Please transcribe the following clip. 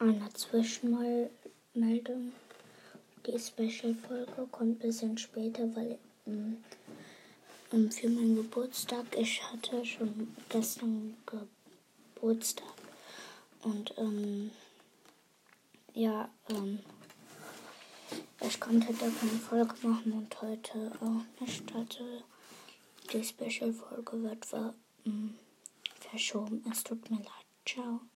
eine Zwischenmeldung. Die Special-Folge kommt ein bisschen später, weil ähm, ähm, für meinen Geburtstag, ich hatte schon gestern Geburtstag. Und ähm, ja, ähm, ich konnte da keine Folge machen und heute auch nicht. Also die Special-Folge wird ver, ähm, verschoben. Es tut mir leid. Ciao.